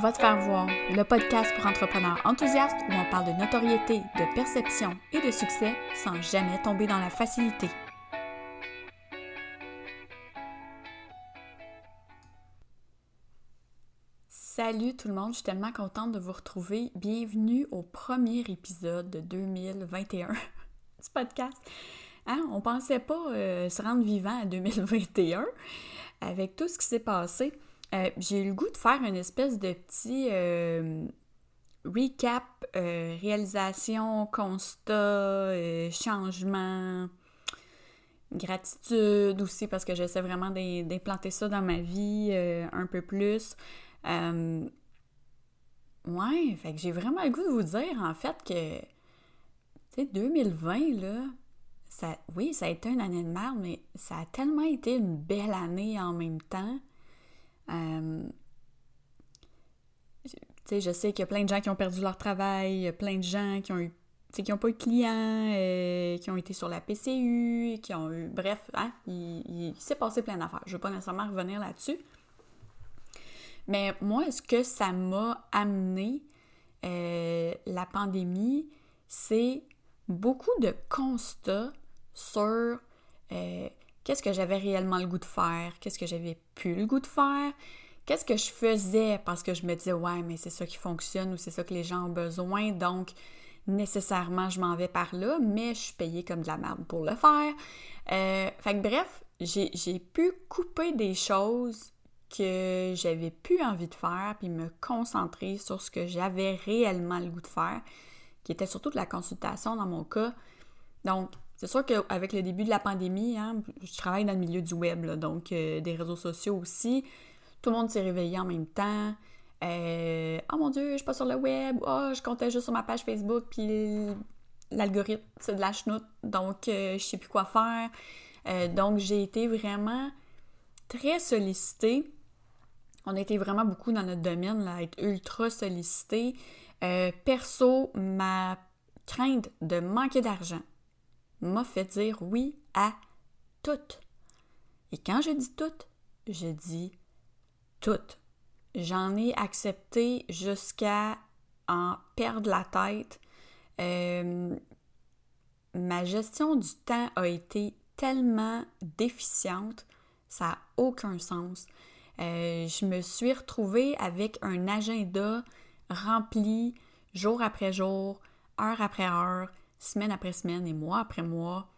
Va te faire voir, le podcast pour entrepreneurs enthousiastes où on parle de notoriété, de perception et de succès sans jamais tomber dans la facilité. Salut tout le monde, je suis tellement contente de vous retrouver. Bienvenue au premier épisode de 2021 du podcast. Hein? On pensait pas euh, se rendre vivant à 2021 avec tout ce qui s'est passé. Euh, j'ai eu le goût de faire une espèce de petit euh, recap, euh, réalisation, constat, changement, gratitude aussi parce que j'essaie vraiment d'implanter ça dans ma vie un peu plus. ouais, fait que j'ai vraiment le goût de vous dire en fait que, tu sais, 2020, là, ça, oui, ça a été une année de merde, mais ça a tellement été une belle année en même temps. Euh, je sais qu'il y a plein de gens qui ont perdu leur travail, plein de gens qui ont eu qui n'ont pas eu de clients, euh, qui ont été sur la PCU, qui ont eu... Bref, hein, il, s'est passé plein d'affaires. Je ne veux pas nécessairement revenir là-dessus. Mais moi, ce que ça m'a amené, euh, la pandémie, c'est beaucoup de constats sur qu'est-ce que j'avais réellement le goût de faire, qu'est-ce que j'avais plus le goût de faire, qu'est-ce que je faisais parce que je me disais ouais mais c'est ça qui fonctionne ou c'est ça que les gens ont besoin donc nécessairement je m'en vais par là mais je suis payée comme de la merde pour le faire. Euh, bref, j'ai pu couper des choses que j'avais plus envie de faire puis me concentrer sur ce que j'avais réellement le goût de faire, qui était surtout de la consultation dans mon cas. Donc, c'est sûr qu'avec le début de la pandémie, hein, je travaille dans le milieu du web, donc euh, des réseaux sociaux aussi. Tout le monde s'est réveillé en même temps. Euh, oh mon Dieu, je suis pas sur le web. Oh, je comptais juste sur ma page Facebook, puis l'algorithme, c'est de la chenoute, donc euh, je sais plus quoi faire. donc, j'ai été vraiment très sollicitée. On a été vraiment beaucoup dans notre domaine, là, être ultra sollicité. perso, ma crainte de manquer d'argent m'a fait dire oui à tout. Et quand je dis tout, je dis tout. J'en ai accepté jusqu'à en perdre la tête. Euh, ma gestion du temps a été tellement déficiente, ça n'a aucun sens. Euh, je me suis retrouvée avec un agenda rempli jour après jour, heure après heure, semaine après semaine et mois après mois,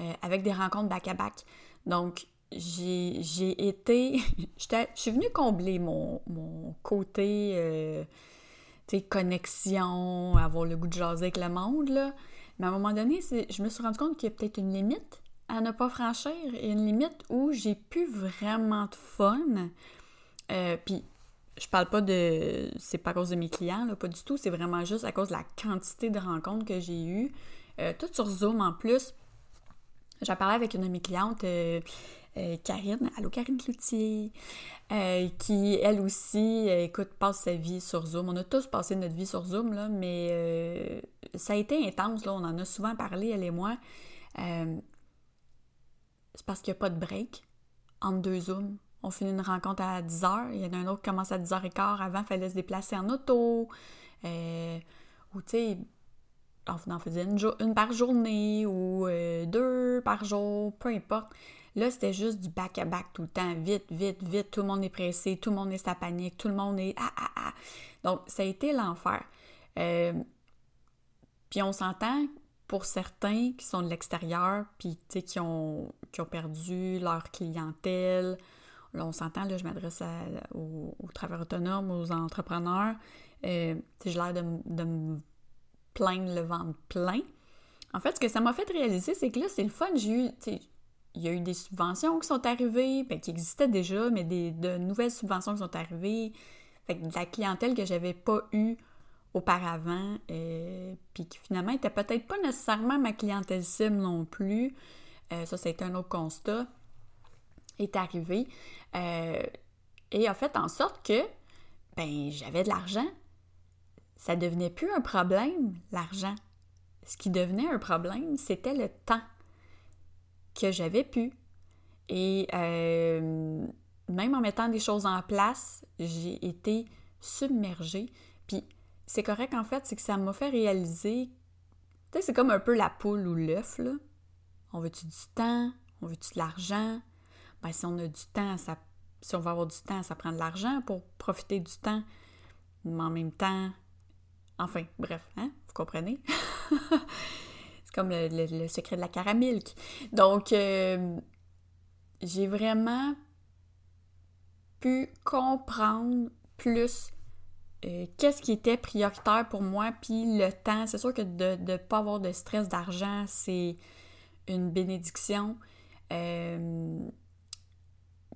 euh, avec des rencontres back-à-back. Donc, j'ai été. Je suis venue combler mon, côté euh, connexion, avoir le goût de jaser avec le monde, là. Mais à un moment donné, je me suis rendu compte qu'il y a peut-être une limite à ne pas franchir une limite où j'ai plus vraiment de fun. Euh, puis je parle pas de. C'est pas à cause de mes clients, là, pas du tout. C'est vraiment juste à cause de la quantité de rencontres que j'ai eues. Euh, tout sur Zoom en plus. J'ai parlé avec une de mes clientes, euh, euh, Karine, allô Karine Cloutier, qui elle aussi, écoute, passe sa vie sur Zoom. On a tous passé notre vie sur Zoom, là, mais ça a été intense, là, on en a souvent parlé, elle et moi. c'est parce qu'il n'y a pas de break entre deux Zooms. On finit une rencontre à 10h, il y en a un autre qui commence à 10h15, avant, il fallait se déplacer en auto. ou tu sais, on en faisait une, par journée ou euh, deux par jour, peu importe. Là, c'était juste du back-à-back tout le temps, vite, vite, vite, tout le monde est pressé, tout le monde est sa panique, tout le monde est ah ah ah. Donc, ça a été l'enfer. Euh, puis on s'entend pour certains qui sont de l'extérieur, puis qui ont, qui ont perdu leur clientèle. Là, on s'entend, là, je m'adresse aux, travailleurs autonomes, aux entrepreneurs. Euh, j'ai l'air de, me plaindre le ventre plein. En fait, ce que ça m'a fait réaliser, c'est que là, c'est le fun. J'ai eu, il y a eu des subventions qui sont arrivées, ben, qui existaient déjà, mais des, de nouvelles subventions qui sont arrivées. Fait que de la clientèle que j'avais pas eue auparavant, euh, puis qui finalement était peut-être pas nécessairement ma clientèle cible non plus. Euh, ça, été un autre constat, est arrivé. Euh, et a fait en sorte que, ben, j'avais de l'argent, ça devenait plus un problème, l'argent. Ce qui devenait un problème, c'était le temps que j'avais pu. Et euh, même en mettant des choses en place, j'ai été submergée. Puis c'est correct en fait, c'est que ça m'a fait réaliser. Tu sais, c'est comme un peu la poule ou l'œuf, là. On veut-tu du temps? On veut-tu de l'argent? Ben, si on a du temps, ça, si on veut avoir du temps, ça prend de l'argent pour profiter du temps. Mais en même temps, enfin, bref, hein? Vous comprenez? c'est comme le, secret de la caramilk. Donc, euh, j'ai vraiment pu comprendre plus euh, qu'est-ce qui était prioritaire pour moi, puis le temps. C'est sûr que de ne pas avoir de stress d'argent, c'est une bénédiction. Euh,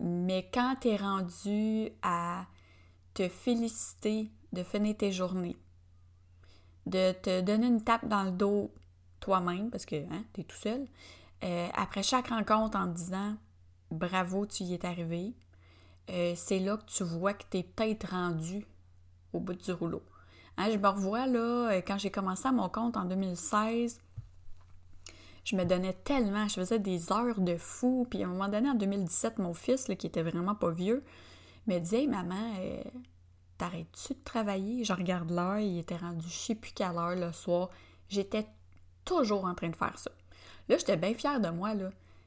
mais quand tu es rendu à te féliciter de finir tes journées, de te donner une tape dans le dos toi-même, parce que hein, tu es tout seul, euh, après chaque rencontre en disant bravo, tu y es arrivé, euh, c'est là que tu vois que tu es peut-être rendu au bout du rouleau. Hein, je me revois là, quand j'ai commencé à mon compte en 2016, je me donnais tellement, je faisais des heures de fou. Puis à un moment donné, en 2017, mon fils, qui était vraiment pas vieux, me disait Hey maman, euh, t'arrêtes-tu de travailler Je regarde l'heure, il était rendu je sais plus quelle heure le soir. J'étais toujours en train de faire ça. Là, j'étais bien fière de moi.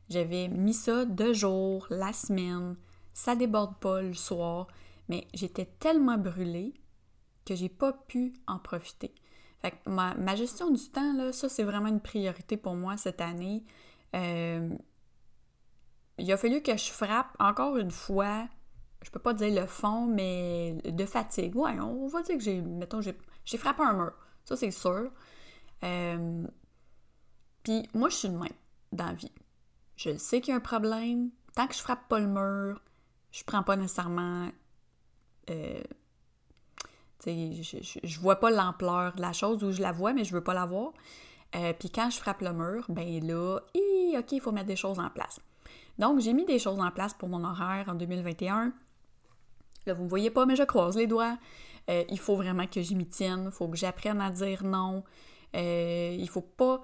J'avais mis ça deux jours, la semaine. Ça déborde pas le soir. Mais j'étais tellement brûlée que j'ai pas pu en profiter. Fait que ma, gestion du temps, là, ça, c'est vraiment une priorité pour moi cette année. Euh, il a fallu que je frappe encore une fois, je peux pas dire le fond, mais de fatigue. Ouais, on va dire que j'ai, mettons, j'ai, frappé un mur. Ça, c'est sûr. Euh, puis moi, je suis de même dans la vie. Je sais qu'il y a un problème. Tant que je frappe pas le mur, je prends pas nécessairement euh, je, je, vois pas l'ampleur de la chose où je la vois, mais je veux pas la voir. Euh, puis quand je frappe le mur, ben là, OK, il faut mettre des choses en place. Donc, j'ai mis des choses en place pour mon horaire en 2021. Là, vous ne me voyez pas, mais je croise les doigts. Euh, il faut vraiment que j'y m'y tienne. Il faut que j'apprenne à dire non. Euh, il faut pas,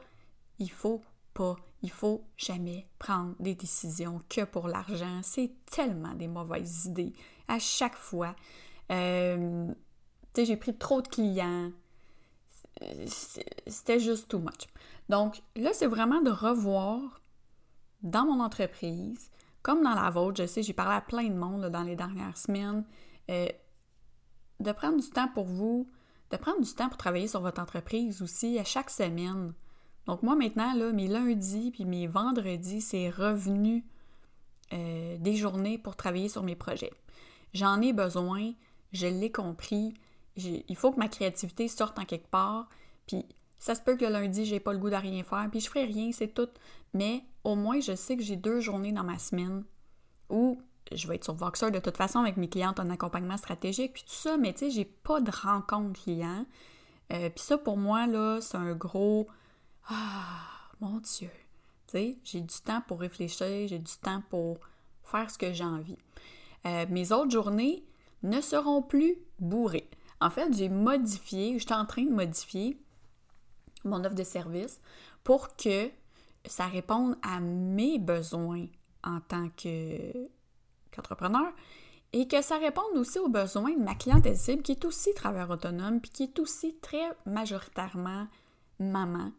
il faut pas, il faut jamais prendre des décisions que pour l'argent. C'est tellement des mauvaises idées à chaque fois. Euh, j'ai pris trop de clients. C'était juste too much. Donc là, c'est vraiment de revoir dans mon entreprise, comme dans la vôtre, je sais, j'ai parlé à plein de monde dans les dernières semaines, euh, de prendre du temps pour vous, de prendre du temps pour travailler sur votre entreprise aussi à chaque semaine. Donc moi maintenant, là, mes lundis puis mes vendredis, c'est revenu euh, des journées pour travailler sur mes projets. J'en ai besoin, je l'ai compris, il faut que ma créativité sorte en quelque part. Puis ça se peut que le lundi, j'ai pas le goût de rien faire, puis je ferai rien, c'est tout. Mais au moins, je sais que j'ai deux journées dans ma semaine où je vais être sur Voxer de toute façon avec mes clientes en accompagnement stratégique, puis tout ça, mais tu sais, j'ai pas de rencontre client. Euh, puis ça, pour moi, là, c'est un gros Ah, mon Dieu! Tu sais, j'ai du temps pour réfléchir, j'ai du temps pour faire ce que j'ai envie. Euh, mes autres journées ne seront plus bourrées. En fait, j'ai modifié, je suis en train de modifier mon offre de service pour que ça réponde à mes besoins en tant qu'entrepreneur et que ça réponde aussi aux besoins de ma clientèle cible qui est aussi travailleur autonome puis qui est aussi très majoritairement maman,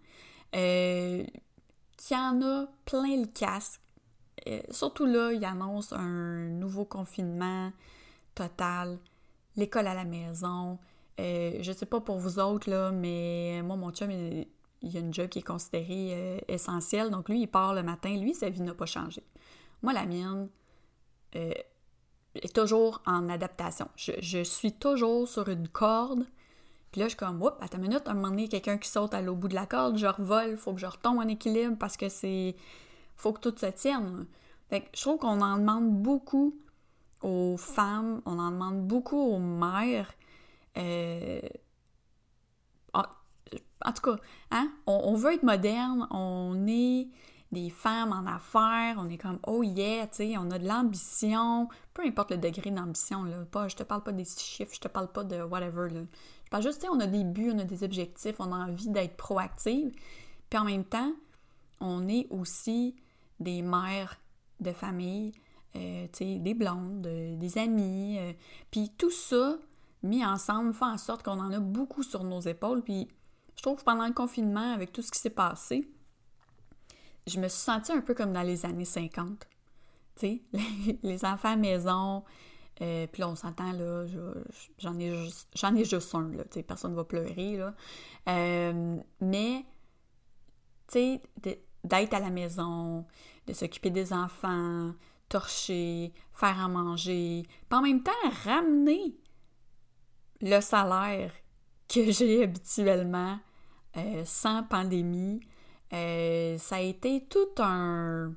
euh, qui en a plein le casque. Euh, surtout là, il annonce un nouveau confinement total l'école à la maison. Euh, je sais pas pour vous autres, là, mais moi, mon chum, il, y a une job qui est considérée euh, essentielle. Donc, lui, il part le matin. Lui, sa vie n'a pas changé. Moi, la mienne euh, est toujours en adaptation. Je, suis toujours sur une corde. Puis là, je suis comme, oups, attends une minute, à un moment donné, quelqu'un qui saute à l'au bout de la corde, je revole, il faut que je retombe en équilibre parce que c'est. faut que tout se tienne. Fait que je trouve qu'on en demande beaucoup aux femmes, on en demande beaucoup aux mères. Euh, en tout cas, hein? On, veut être moderne, on est des femmes en affaires, on est comme oh yeah, tu sais, on a de l'ambition, peu importe le degré d'ambition, là. Pas, je te parle pas des chiffres, je te parle pas de whatever, là. Je parle juste, tu sais, on a des buts, on a des objectifs, on a envie d'être proactive, puis en même temps, on est aussi des mères de famille, euh, des blondes, des amis. Euh, puis tout ça, mis ensemble fait en sorte qu'on en a beaucoup sur nos épaules. Puis je trouve que pendant le confinement, avec tout ce qui s'est passé, je me suis sentie un peu comme dans les années 50. Tu sais, les, enfants à maison, euh, puis là, on s'entend, là, j'en ai, juste, j'en ai juste un, là, tu sais, personne ne va pleurer, là. Euh, mais, tu sais, d'être à la maison, de s'occuper des enfants, torcher, faire à manger, puis en même temps, ramener le salaire que j'ai habituellement euh, sans pandémie, euh, ça a été tout un...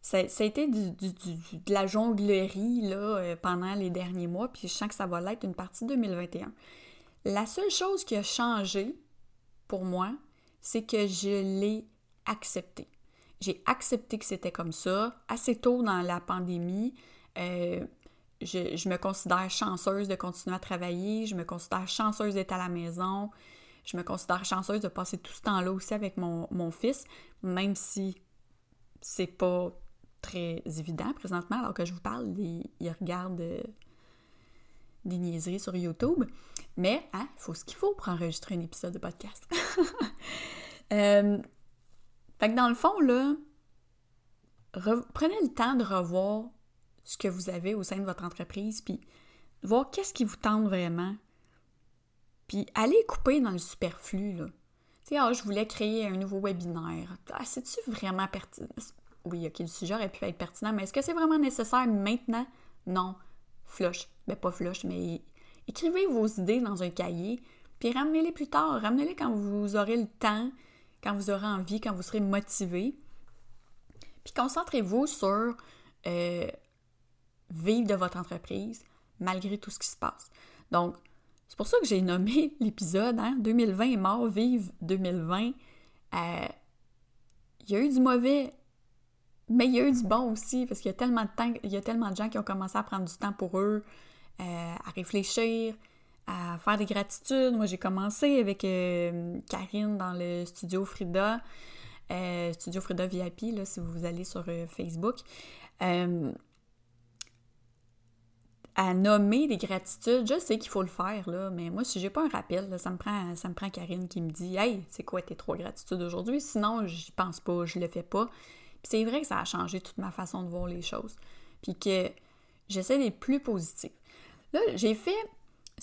Ça, a été de la jonglerie là, euh, pendant les derniers mois, puis je sens que ça va l'être une partie 2021. La seule chose qui a changé pour moi, c'est que je l'ai accepté. J'ai accepté que c'était comme ça. Assez tôt dans la pandémie, je, je, me considère chanceuse de continuer à travailler, je me considère chanceuse d'être à la maison, je me considère chanceuse de passer tout ce temps-là aussi avec mon, fils, même si c'est pas très évident présentement, alors que je vous parle, il, regarde euh, des niaiseries sur YouTube. Mais, hein, il faut ce qu'il faut pour enregistrer un épisode de podcast. Euh, fait dans le fond, prenez le temps de revoir ce que vous avez au sein de votre entreprise, puis voir qu'est-ce qui vous tente vraiment, puis allez couper dans le superflu, là. Tu sais, ah, je voulais créer un nouveau webinaire. Ah, c'est-tu vraiment pertinent? Oui, ok, le sujet aurait pu être pertinent, mais est-ce que c'est vraiment nécessaire maintenant? Non. Flush. Ben, pas flush, mais écrivez vos idées dans un cahier, puis ramenez-les plus tard. Ramenez-les quand vous aurez le temps, quand vous aurez envie, quand vous serez motivé. Puis concentrez-vous sur euh, vivre de votre entreprise malgré tout ce qui se passe. Donc, c'est pour ça que j'ai nommé l'épisode hein, 2020 est mort, vive 2020. Euh, il y a eu du mauvais, mais il y a eu du bon aussi, parce qu'il y a tellement de temps, il y a tellement de gens qui ont commencé à prendre du temps pour eux, euh, à réfléchir, à faire des gratitudes. Moi, j'ai commencé avec euh, Karine dans le studio Frida, studio Frida VIP, là, si vous allez sur Facebook à nommer des gratitudes, je sais qu'il faut le faire, là, mais moi, si j'ai pas un rappel, ça, me prend, ça me prend Karine qui me dit Hey, c'est quoi tes trois gratitudes aujourd'hui? Sinon, j'y pense pas, je le fais pas. Puis c'est vrai que ça a changé toute ma façon de voir les choses. Puis que j'essaie d'être plus positive. Là, j'ai fait.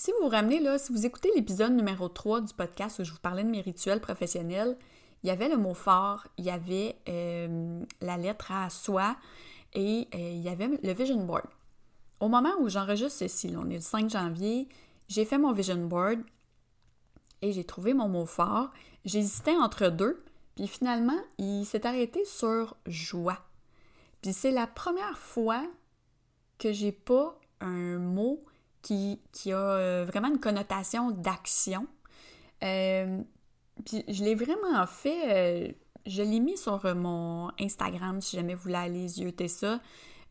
Si vous vous ramenez, là, si vous écoutez l'épisode numéro 3 du podcast où je vous parlais de mes rituels professionnels, il y avait le mot fort, il y avait euh, la lettre à soi et euh, il y avait le vision board. Au moment où j'enregistre ceci, on est le 5 janvier, j'ai fait mon vision board et j'ai trouvé mon mot fort. J'hésitais entre deux, puis finalement, il s'est arrêté sur joie. Puis c'est la première fois que j'ai pas un mot qui, qui a euh, vraiment une connotation d'action. Euh, puis je l'ai vraiment fait, euh, je l'ai mis sur mon Instagram si jamais vous voulez aller yeuter ça.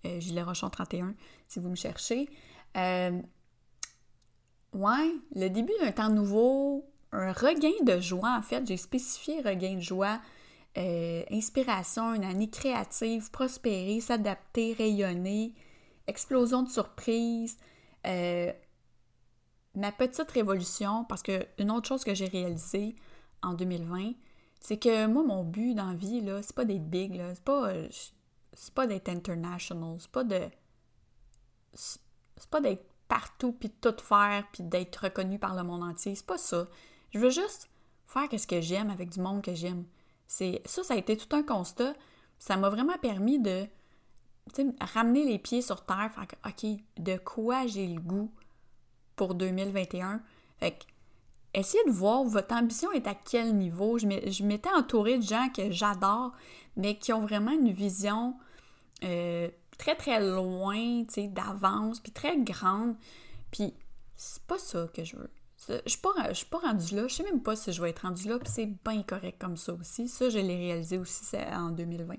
Euh, Rochon 31, si vous me cherchez. Ouais, le début d'un temps nouveau, un regain de joie, en fait, j'ai spécifié regain de joie, inspiration, une année créative, prospérer, s'adapter, rayonner, explosion de surprise, ma petite révolution, parce que une autre chose que j'ai réalisée en 2020, c'est que moi, mon but dans la vie, là, c'est pas d'être big, c'est pas c'est pas d'être international, c'est pas de. C'est pas d'être partout puis de tout faire puis d'être reconnu par le monde entier. C'est pas ça. Je veux juste faire ce que j'aime avec du monde que j'aime. C'est ça, ça a été tout un constat. Ça m'a vraiment permis de ramener les pieds sur terre, faire OK, de quoi j'ai le goût pour 2021. Fait que, essayez de voir votre ambition est à quel niveau? Je m'étais entourée de gens que j'adore, mais qui ont vraiment une vision euh, très très loin, d'avance, puis très grande. Puis c'est pas ça que je veux. Je suis pas, suis pas rendue là. Je sais même pas si je vais être rendue là, puis c'est bien correct comme ça aussi. Ça, je l'ai réalisé aussi en 2020.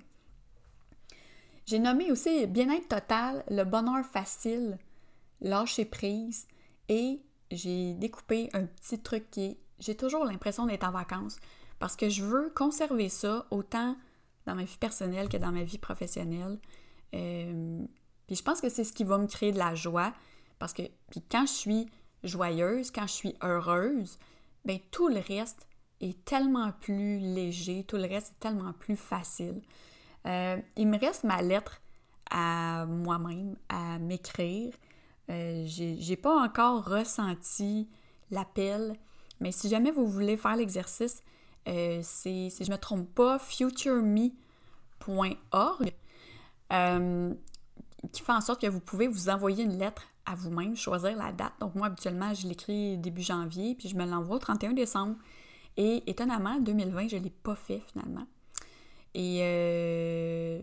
J'ai nommé aussi bien-être total, le bonheur facile, lâcher prise, et j'ai découpé un petit truc qui est, j'ai toujours l'impression d'être en vacances, parce que je veux conserver ça autant dans ma vie personnelle que dans ma vie professionnelle. Euh, puis je pense que c'est ce qui va me créer de la joie parce que puis quand je suis joyeuse, quand je suis heureuse, ben tout le reste est tellement plus léger, tout le reste est tellement plus facile. Euh, il me reste ma lettre à moi-même, à m'écrire. Euh, j'ai pas encore ressenti l'appel, mais si jamais vous voulez faire l'exercice, euh, c'est, si je me trompe pas, futureme.org, euh, qui fait en sorte que vous pouvez vous envoyer une lettre à vous-même, choisir la date. Donc moi, habituellement, je l'écris début janvier, puis je me l'envoie au 31 décembre. Et étonnamment, 2020, je ne l'ai pas fait finalement. Et euh,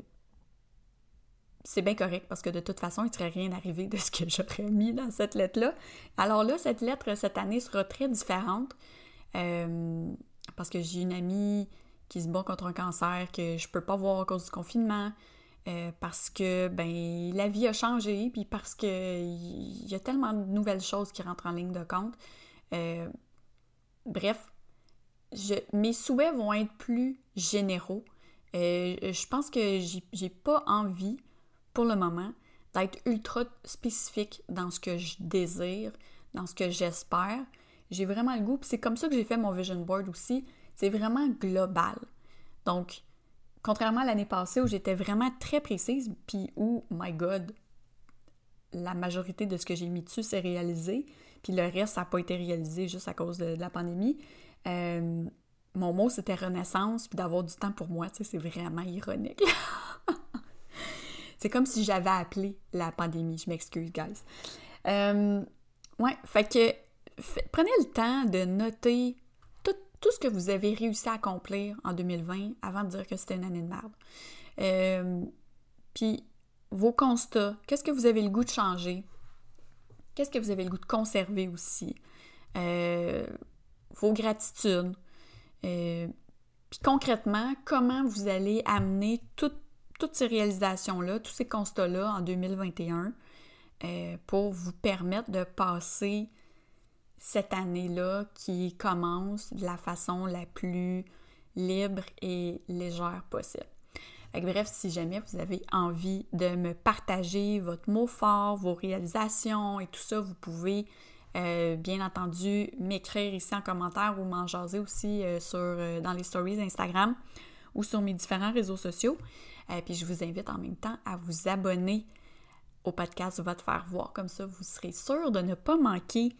c'est bien correct parce que de toute façon, il ne serait rien arrivé de ce que j'aurais mis dans cette lettre-là. Alors là, cette lettre, cette année, sera très différente euh, parce que j'ai une amie qui se bat contre un cancer que je peux pas voir à cause du confinement. Euh, parce que ben la vie a changé, puis parce que il y a tellement de nouvelles choses qui rentrent en ligne de compte. Bref, mes souhaits vont être plus généraux. Je pense que j'ai pas envie pour le moment, d'être ultra spécifique dans ce que je désire, dans ce que j'espère. J'ai vraiment le goût, c'est comme ça que j'ai fait mon vision board aussi. C'est vraiment global. Donc, contrairement à l'année passée où j'étais vraiment très précise, puis où, my God, la majorité de ce que j'ai mis dessus s'est réalisé, puis le reste, ça n'a pas été réalisé juste à cause de, la pandémie. Euh, mon mot, c'était renaissance, puis d'avoir du temps pour moi, tu sais, c'est vraiment ironique. C'est comme si j'avais appelé la pandémie. Je m'excuse, guys. Euh, ouais, fait que prenez le temps de noter tout, ce que vous avez réussi à accomplir en 2020 avant de dire que c'était une année de merde. Euh, puis vos constats, qu'est-ce que vous avez le goût de changer? Qu'est-ce que vous avez le goût de conserver aussi? Euh, vos gratitudes. Puis concrètement, comment vous allez amener tout toutes ces réalisations-là, tous ces constats-là en 2021 euh, pour vous permettre de passer cette année-là qui commence de la façon la plus libre et légère possible. bref, si jamais vous avez envie de me partager votre mot fort, vos réalisations et tout ça, vous pouvez euh, bien entendu m'écrire ici en commentaire ou m'en jaser aussi euh, sur, dans les stories Instagram ou sur mes différents réseaux sociaux. Euh, puis je vous invite en même temps à vous abonner au podcast Va te faire voir. Comme ça, vous serez sûr de ne pas manquer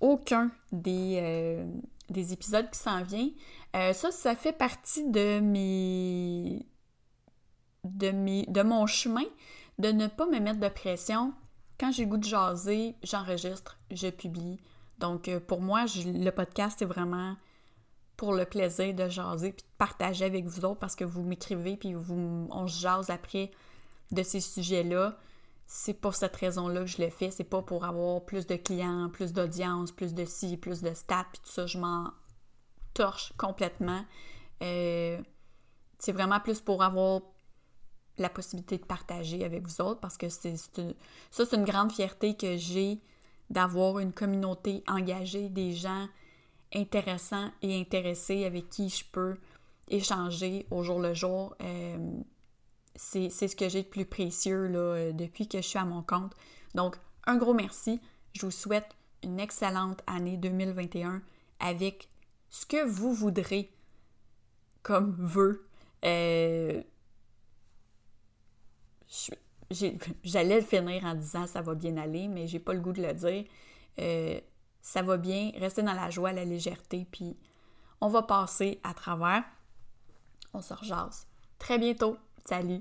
aucun des, euh, des épisodes qui s'en vient. Euh, ça, ça fait partie de mes, de mes de mon chemin de ne pas me mettre de pression. Quand j'ai goût de jaser, j'enregistre, je publie. Donc pour moi, le podcast c'est vraiment pour le plaisir de jaser puis de partager avec vous autres parce que vous m'écrivez puis vous, on se jase après de ces sujets-là. C'est pour cette raison-là que je le fais. C'est pas pour avoir plus de clients, plus d'audience, plus de ci, plus de stats puis tout ça. Je m'en torche complètement. Euh, c'est vraiment plus pour avoir la possibilité de partager avec vous autres parce que c'est ça, c'est une grande fierté que j'ai d'avoir une communauté engagée, des gens intéressant et intéressé avec qui je peux échanger au jour le jour. Euh, c'est ce que j'ai de plus précieux là, euh, depuis que je suis à mon compte. Donc, un gros merci. Je vous souhaite une excellente année 2021 avec ce que vous voudrez comme vœu. Euh, j'allais finir en disant ça va bien aller, mais j'ai pas le goût de le dire ça va bien, restez dans la joie, la légèreté, puis on va passer à travers. On se rejase. Très bientôt. Salut!